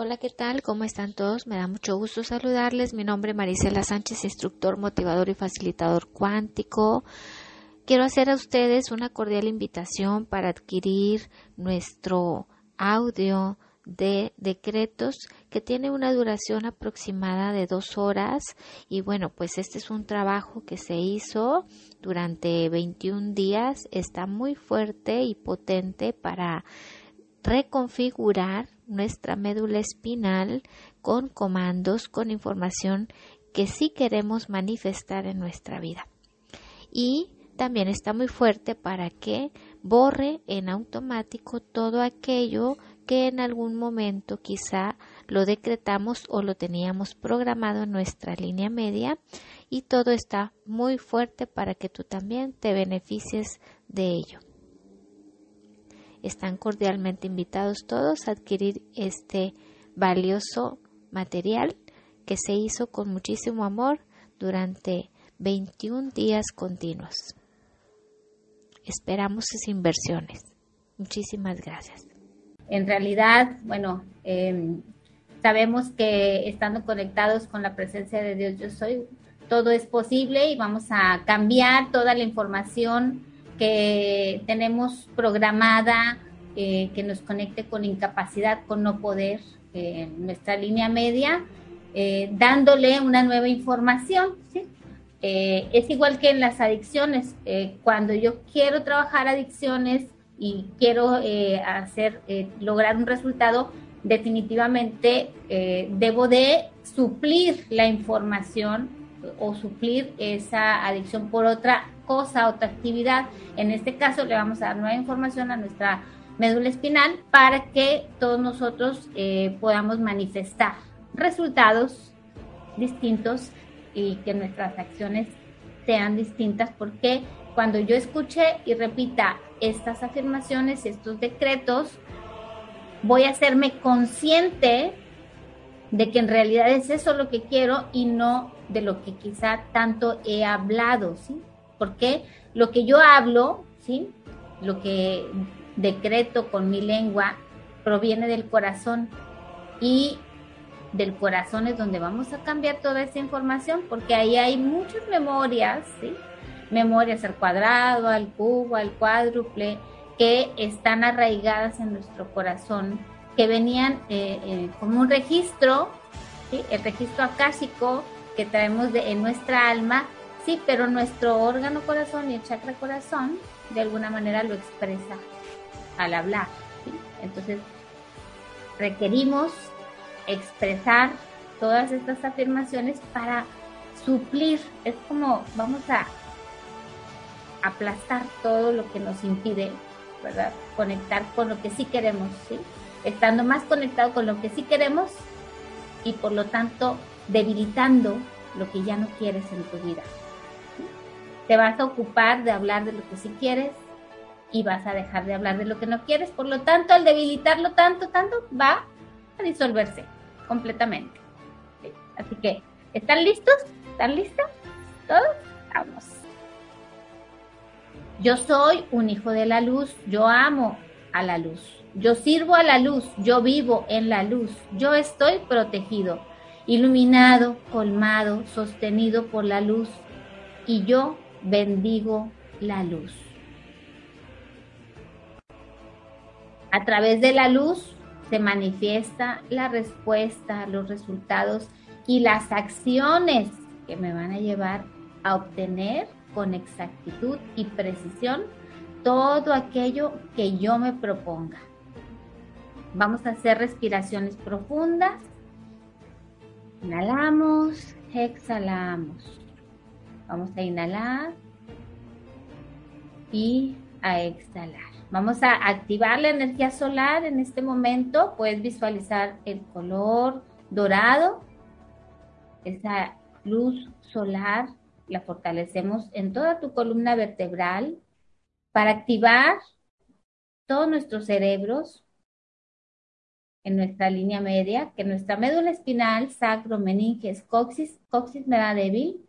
Hola, ¿qué tal? ¿Cómo están todos? Me da mucho gusto saludarles. Mi nombre es Marisela Sánchez, instructor, motivador y facilitador cuántico. Quiero hacer a ustedes una cordial invitación para adquirir nuestro audio de decretos que tiene una duración aproximada de dos horas y bueno pues este es un trabajo que se hizo durante 21 días está muy fuerte y potente para reconfigurar nuestra médula espinal con comandos, con información que sí queremos manifestar en nuestra vida. Y también está muy fuerte para que borre en automático todo aquello que en algún momento quizá lo decretamos o lo teníamos programado en nuestra línea media y todo está muy fuerte para que tú también te beneficies de ello. Están cordialmente invitados todos a adquirir este valioso material que se hizo con muchísimo amor durante 21 días continuos. Esperamos sus inversiones. Muchísimas gracias. En realidad, bueno, em, sabemos que estando conectados con la presencia de Dios, yo soy, todo es posible y vamos a cambiar toda la información que tenemos programada, eh, que nos conecte con incapacidad, con no poder, eh, nuestra línea media, eh, dándole una nueva información. es igual que en las adicciones. cuando yo quiero trabajar adicciones y quiero hacer, lograr un resultado, definitivamente debo de suplir la información o suplir esa adicción por otra cosa, otra actividad. En este caso le vamos a dar nueva información a nuestra médula espinal para que todos nosotros eh, podamos manifestar resultados distintos y que nuestras acciones sean distintas porque cuando yo escuche y repita estas afirmaciones, estos decretos, voy a hacerme consciente de que en realidad es eso lo que quiero y no de lo que quizá tanto he hablado, ¿sí? Porque lo que yo hablo, ¿sí? Lo que decreto con mi lengua proviene del corazón y del corazón es donde vamos a cambiar toda esa información porque ahí hay muchas memorias, ¿sí? memorias al cuadrado, al cubo, al cuádruple, que están arraigadas en nuestro corazón, que venían eh, eh, como un registro, el registro acásico que traemos de, en nuestra alma, sí, pero nuestro órgano corazón y el chakra corazón de alguna manera lo expresa al hablar. Entonces, requerimos expresar todas estas afirmaciones para suplir, es como vamos a aplastar todo lo que nos impide, ¿verdad? Conectar con lo que sí queremos. Estando más conectado con lo que sí queremos y por lo tanto debilitando lo que ya no quieres en tu vida. Te vas a ocupar de hablar de lo que sí quieres y vas a dejar de hablar de lo que no quieres. Por lo tanto, al debilitarlo tanto, tanto, va a disolverse completamente. Así que, ¿están listos? ¿Están listos? ¿Todos? Vamos. Yo soy un hijo de la luz, yo amo a la luz, yo sirvo a la luz, yo vivo en la luz, yo estoy protegido, iluminado, colmado, sostenido por la luz, y yo bendigo la luz. A través de la luz se manifiesta la respuesta, los resultados y las acciones que me van a llevar a obtener con exactitud y precisión todo aquello que yo me proponga. Vamos a hacer respiraciones profundas. Inhalamos, exhalamos. Vamos a inhalar y a exhalar. Vamos a activar la energía solar en este momento. Puedes visualizar el color dorado. Esa luz solar la fortalecemos en toda tu columna vertebral para activar todos nuestros cerebros en nuestra línea media, que nuestra médula espinal, sacro, meninges, coxis, coxis me da débil,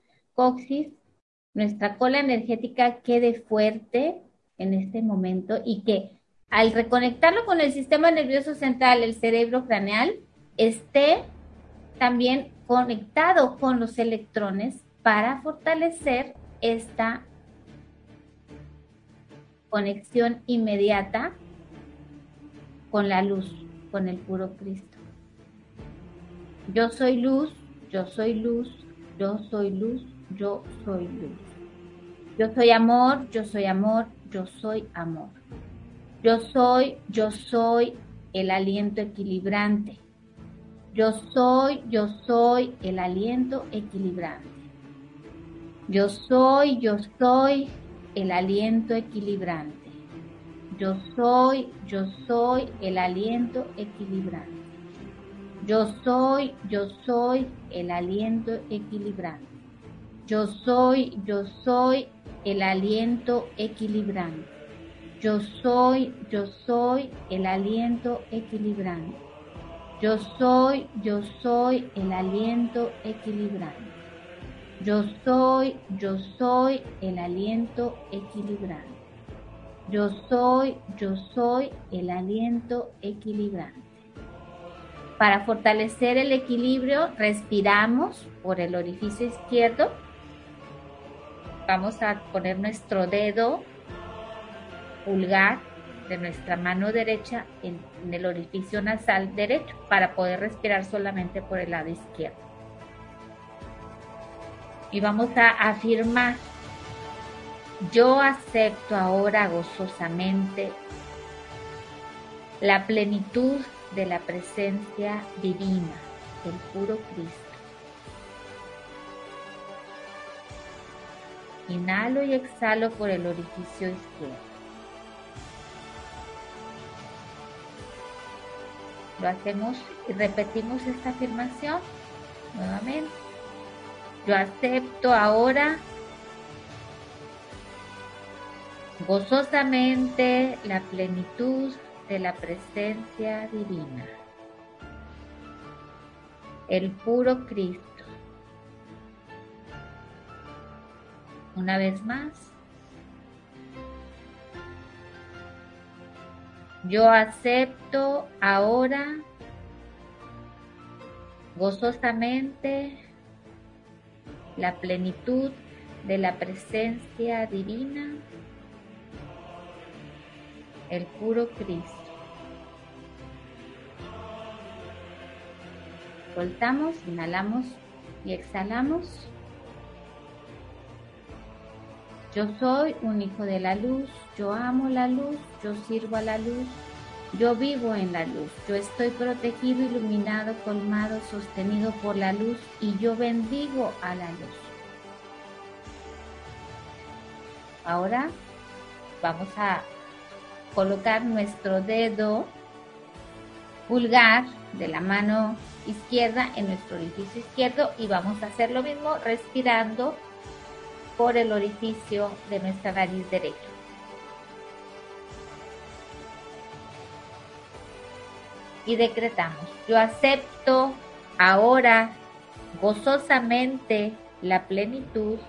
nuestra cola energética quede fuerte, en este momento y que al reconectarlo con el sistema nervioso central, el cerebro craneal, esté también conectado con los electrones para fortalecer esta conexión inmediata con la luz, con el puro Cristo. Yo soy luz, yo soy luz, yo soy luz, yo soy luz. Yo soy amor, yo soy amor, yo soy amor. Yo soy, yo soy el aliento equilibrante. Yo soy, yo soy el aliento equilibrante. Yo soy, yo soy el aliento equilibrante. Yo soy, yo soy el aliento equilibrante. Yo soy, yo soy el aliento equilibrante. Yo soy, yo soy el aliento equilibrante. Yo soy, yo soy el aliento equilibrante. Yo soy, yo soy el aliento equilibrante. Yo soy, yo soy el aliento equilibrante. Yo soy, yo soy el aliento equilibrante. Para fortalecer el equilibrio, respiramos por el orificio izquierdo. Vamos a poner nuestro dedo pulgar de nuestra mano derecha en, el orificio nasal derecho para poder respirar solamente por el lado izquierdo. Y vamos a afirmar, yo acepto ahora gozosamente la plenitud de la presencia divina del puro Cristo. Inhalo y exhalo por el orificio izquierdo. Lo hacemos y repetimos esta afirmación nuevamente. Yo acepto ahora gozosamente la plenitud de la presencia divina, el puro Cristo. Una vez más. Yo acepto ahora gozosamente la plenitud de la presencia divina, el puro Cristo. Soltamos, inhalamos y exhalamos. Yo soy un hijo de la luz, yo amo la luz, yo sirvo a la luz, yo vivo en la luz, yo estoy protegido, iluminado, colmado, sostenido por la luz y yo bendigo a la luz. Ahora vamos a colocar nuestro dedo pulgar de la mano izquierda en nuestro orificio izquierdo y vamos a hacer lo mismo respirando por el orificio de nuestra nariz derecha. Y decretamos, yo acepto ahora gozosamente la plenitud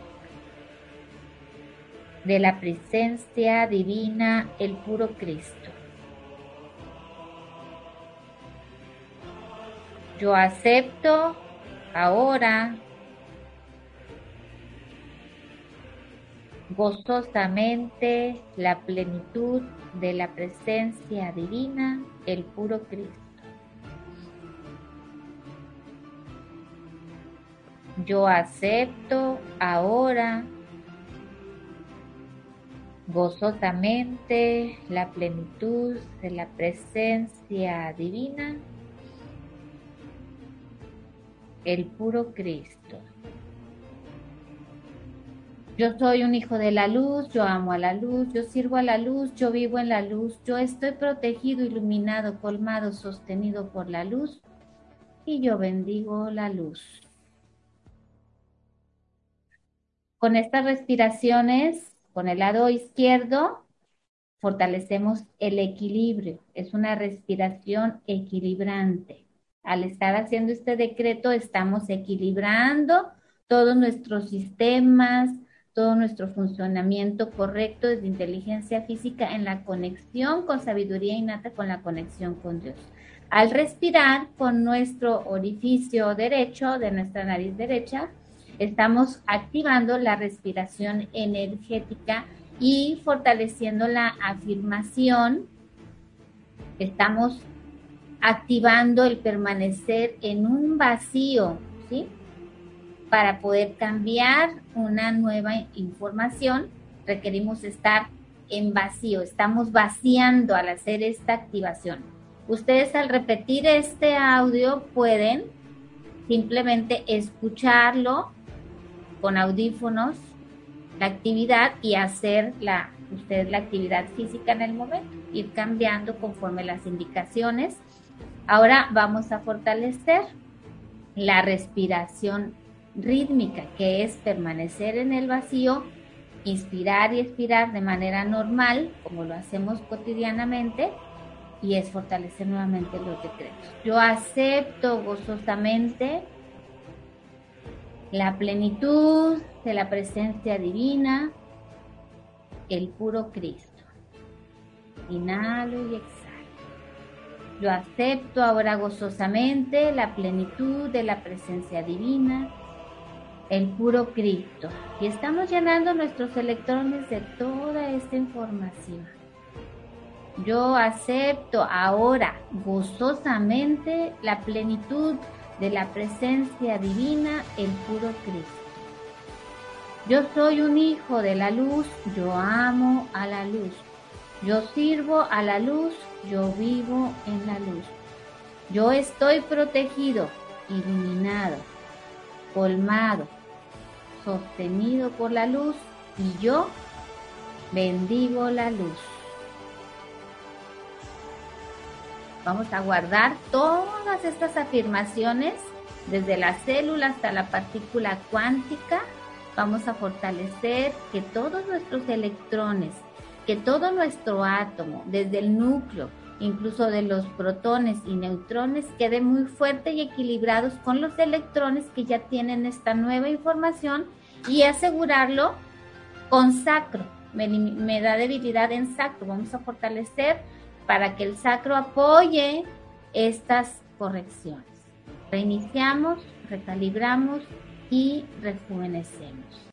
de la presencia divina, el puro Cristo. Yo acepto ahora gozosamente la plenitud de la presencia divina, el puro Cristo. Yo acepto ahora gozosamente la plenitud de la presencia divina, el puro Cristo. Yo soy un hijo de la luz, yo amo a la luz, yo sirvo a la luz, yo vivo en la luz, yo estoy protegido, iluminado, colmado, sostenido por la luz y yo bendigo la luz. Con estas respiraciones, con el lado izquierdo, fortalecemos el equilibrio. Es una respiración equilibrante. Al estar haciendo este decreto, estamos equilibrando todos nuestros sistemas, todo nuestro funcionamiento correcto desde inteligencia física en la conexión con sabiduría innata, con la conexión con Dios. Al respirar con nuestro orificio derecho de nuestra nariz derecha, estamos activando la respiración energética y fortaleciendo la afirmación. Estamos activando el permanecer en un vacío, ¿sí? Para poder cambiar una nueva información, requerimos estar en vacío, estamos vaciando al hacer esta activación. Ustedes al repetir este audio pueden simplemente escucharlo con audífonos, la actividad y hacer la, ustedes la actividad física en el momento, ir cambiando conforme las indicaciones. Ahora vamos a fortalecer la respiración rítmica, que es permanecer en el vacío inspirar y expirar de manera normal, como lo hacemos cotidianamente, y es fortalecer nuevamente los decretos. Yo acepto gozosamente la plenitud de la presencia divina, el puro Cristo. Inhalo y exhalo. Yo acepto ahora gozosamente la plenitud de la presencia divina, el puro Cristo. Y estamos llenando nuestros electrones de toda esta información. Yo acepto ahora gozosamente la plenitud de la presencia divina, el puro Cristo. Yo soy un hijo de la luz, yo amo a la luz. Yo sirvo a la luz, yo vivo en la luz. Yo estoy protegido, iluminado, colmado, sostenido por la luz y yo bendigo la luz. Vamos a guardar todas estas afirmaciones desde la célula hasta la partícula cuántica. Vamos a fortalecer que todos nuestros electrones, que todo nuestro átomo, desde el núcleo, incluso de los protones y neutrones, quede muy fuerte y equilibrados con los electrones que ya tienen esta nueva información y asegurarlo con sacro. Me, me da debilidad en sacro. Vamos a fortalecer para que el sacro apoye estas correcciones. Reiniciamos, recalibramos y rejuvenecemos.